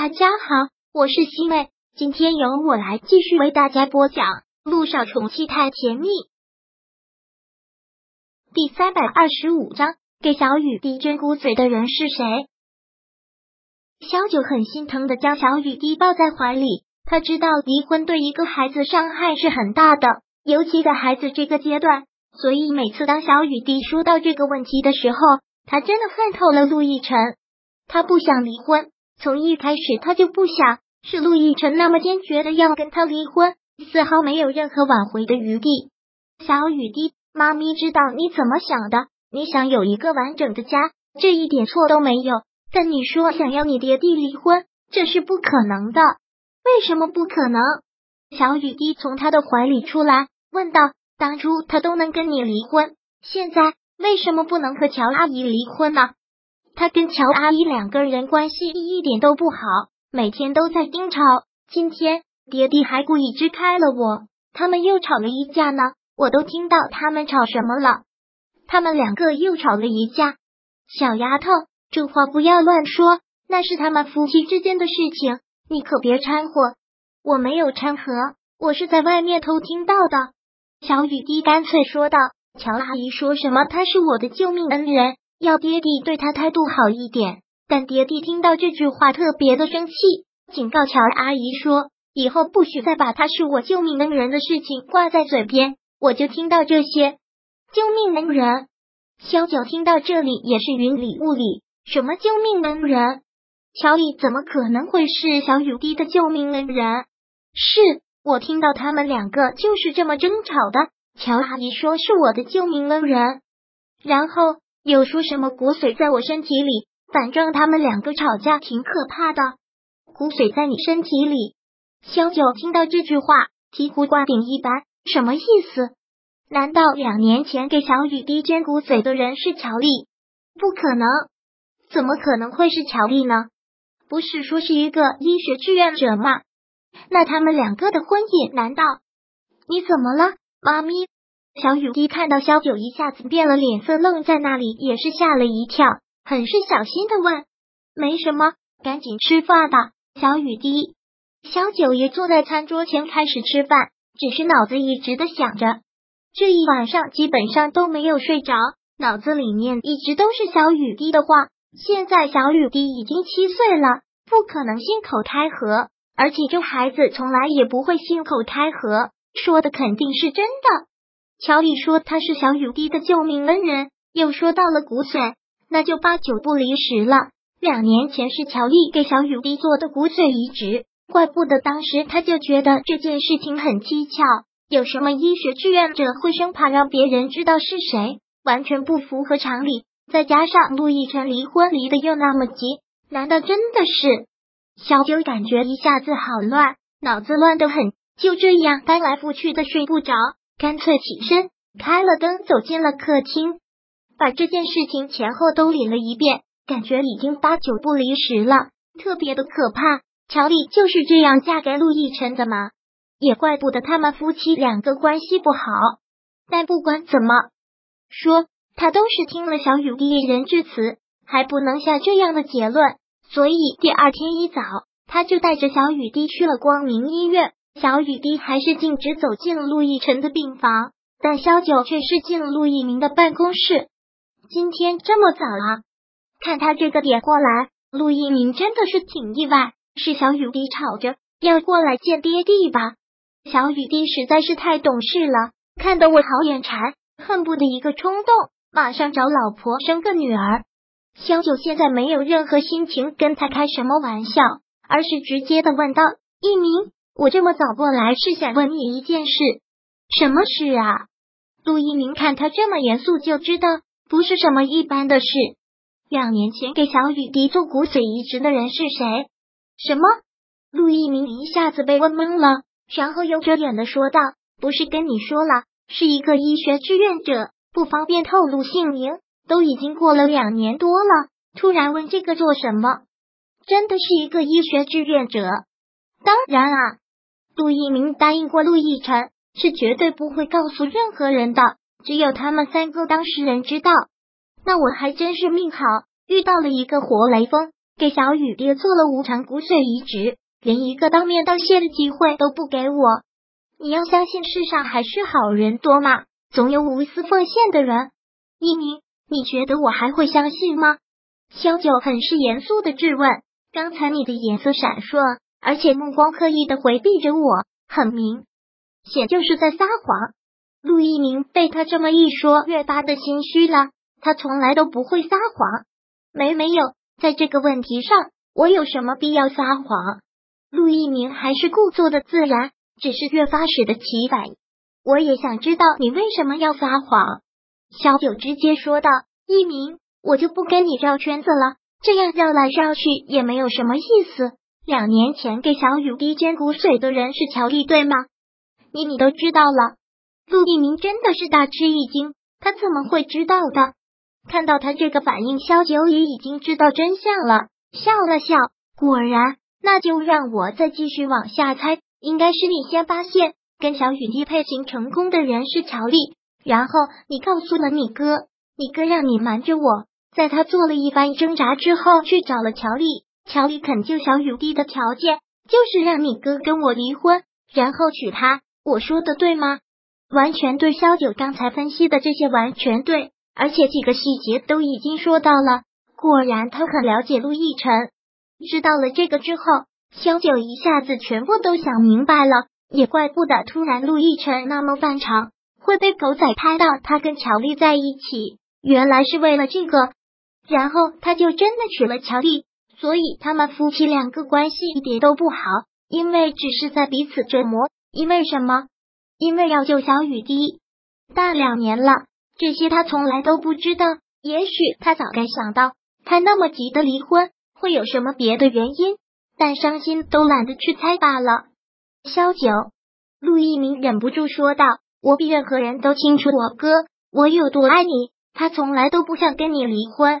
大家好，我是西妹，今天由我来继续为大家播讲《路上宠妻太甜蜜》第三百二十五章。给小雨滴捐骨髓的人是谁？萧九很心疼的将小雨滴抱在怀里，他知道离婚对一个孩子伤害是很大的，尤其在孩子这个阶段，所以每次当小雨滴说到这个问题的时候，他真的恨透了陆亦辰。他不想离婚。从一开始他就不想，是陆亦辰那么坚决的要跟他离婚，丝毫没有任何挽回的余地。小雨滴，妈咪知道你怎么想的，你想有一个完整的家，这一点错都没有。但你说想要你爹地离婚，这是不可能的。为什么不可能？小雨滴从他的怀里出来，问道：“当初他都能跟你离婚，现在为什么不能和乔阿姨离婚呢？”他跟乔阿姨两个人关系一点都不好，每天都在争吵。今天爹地还故意支开了我，他们又吵了一架呢。我都听到他们吵什么了。他们两个又吵了一架。小丫头，这话不要乱说，那是他们夫妻之间的事情，你可别掺和。我没有掺和，我是在外面偷听到的。小雨滴干脆说道：“乔阿姨说什么？他是我的救命恩人。”要爹地对他态度好一点，但爹地听到这句话特别的生气，警告乔阿姨说：“以后不许再把他是我救命恩人的事情挂在嘴边。”我就听到这些救命恩人。萧九听到这里也是云里雾里，什么救命恩人？乔丽怎么可能会是小雨滴的救命恩人？是我听到他们两个就是这么争吵的。乔阿姨说是我的救命恩人，然后。又说什么骨髓在我身体里？反正他们两个吵架挺可怕的。骨髓在你身体里？萧九听到这句话，醍醐灌顶一般，什么意思？难道两年前给小雨滴捐骨髓的人是乔丽？不可能，怎么可能会是乔丽呢？不是说是一个医学志愿者吗？那他们两个的婚姻难道？你怎么了，妈咪？小雨滴看到萧九一下子变了脸色，愣在那里，也是吓了一跳，很是小心的问：“没什么，赶紧吃饭吧。”小雨滴，小九也坐在餐桌前开始吃饭，只是脑子一直的想着，这一晚上基本上都没有睡着，脑子里面一直都是小雨滴的话。现在小雨滴已经七岁了，不可能信口开河，而且这孩子从来也不会信口开河，说的肯定是真的。乔丽说他是小雨滴的救命恩人，又说到了骨髓，那就八九不离十了。两年前是乔丽给小雨滴做的骨髓移植，怪不得当时他就觉得这件事情很蹊跷。有什么医学志愿者会生怕让别人知道是谁，完全不符合常理。再加上陆亦辰离婚离的又那么急，难道真的是？小九感觉一下子好乱，脑子乱得很，就这样翻来覆去的睡不着。干脆起身，开了灯，走进了客厅，把这件事情前后都理了一遍，感觉已经八九不离十了，特别的可怕。乔丽就是这样嫁给陆亦辰的吗？也怪不得他们夫妻两个关系不好。但不管怎么说，他都是听了小雨滴一人之词，还不能下这样的结论。所以第二天一早，他就带着小雨滴去了光明医院。小雨滴还是径直走进了陆亦辰的病房，但萧九却是进了陆一鸣的办公室。今天这么早啊？看他这个点过来，陆一鸣真的是挺意外。是小雨滴吵着要过来见爹地吧？小雨滴实在是太懂事了，看得我好眼馋，恨不得一个冲动马上找老婆生个女儿。萧九现在没有任何心情跟他开什么玩笑，而是直接的问道：“一鸣。”我这么早过来是想问你一件事，什么事啊？陆一鸣看他这么严肃，就知道不是什么一般的事。两年前给小雨滴做骨髓移植的人是谁？什么？陆一鸣一下子被问懵了，然后又遮掩的说道：“不是跟你说了，是一个医学志愿者，不方便透露姓名。都已经过了两年多了，突然问这个做什么？真的是一个医学志愿者？当然啊。”陆一鸣答应过陆亦辰，是绝对不会告诉任何人的，只有他们三个当事人知道。那我还真是命好，遇到了一个活雷锋。给小雨爹做了无偿骨髓移植，连一个当面道谢的机会都不给我。你要相信世上还是好人多嘛，总有无私奉献的人。一鸣，你觉得我还会相信吗？萧九很是严肃的质问。刚才你的眼色闪烁，而且目光刻意的回避着我，很明显就是在撒谎。陆一鸣被他这么一说，越发的心虚了。他从来都不会撒谎，没没有，在这个问题上，我有什么必要撒谎？陆一鸣还是故作的自然，只是越发使得奇怪。我也想知道你为什么要撒谎。小九直接说道：“一鸣，我就不跟你绕圈子了，这样绕来绕去也没有什么意思。两年前给小雨滴捐骨髓的人是乔丽，对吗？你你都知道了。”陆一鸣真的是大吃一惊，他怎么会知道的？看到他这个反应，萧九也已经知道真相了，笑了笑。果然，那就让我再继续往下猜。应该是你先发现跟小雨滴配型成功的人是乔丽，然后你告诉了你哥，你哥让你瞒着我，在他做了一番挣扎之后，去找了乔丽。乔丽肯救小雨滴的条件就是让你哥跟我离婚，然后娶她。我说的对吗？完全对，萧九刚才分析的这些完全对，而且几个细节都已经说到了。果然，他很了解陆亦辰。知道了这个之后，萧九一下子全部都想明白了。也怪不得突然陆亦辰那么反常，会被狗仔拍到他跟乔丽在一起，原来是为了这个。然后他就真的娶了乔丽，所以他们夫妻两个关系一点都不好，因为只是在彼此折磨。因为什么？因为要救小雨滴，大两年了，这些他从来都不知道。也许他早该想到，他那么急的离婚会有什么别的原因，但伤心都懒得去猜罢了。萧九，陆一鸣忍不住说道：“我比任何人都清楚我哥我有多爱你，他从来都不想跟你离婚。”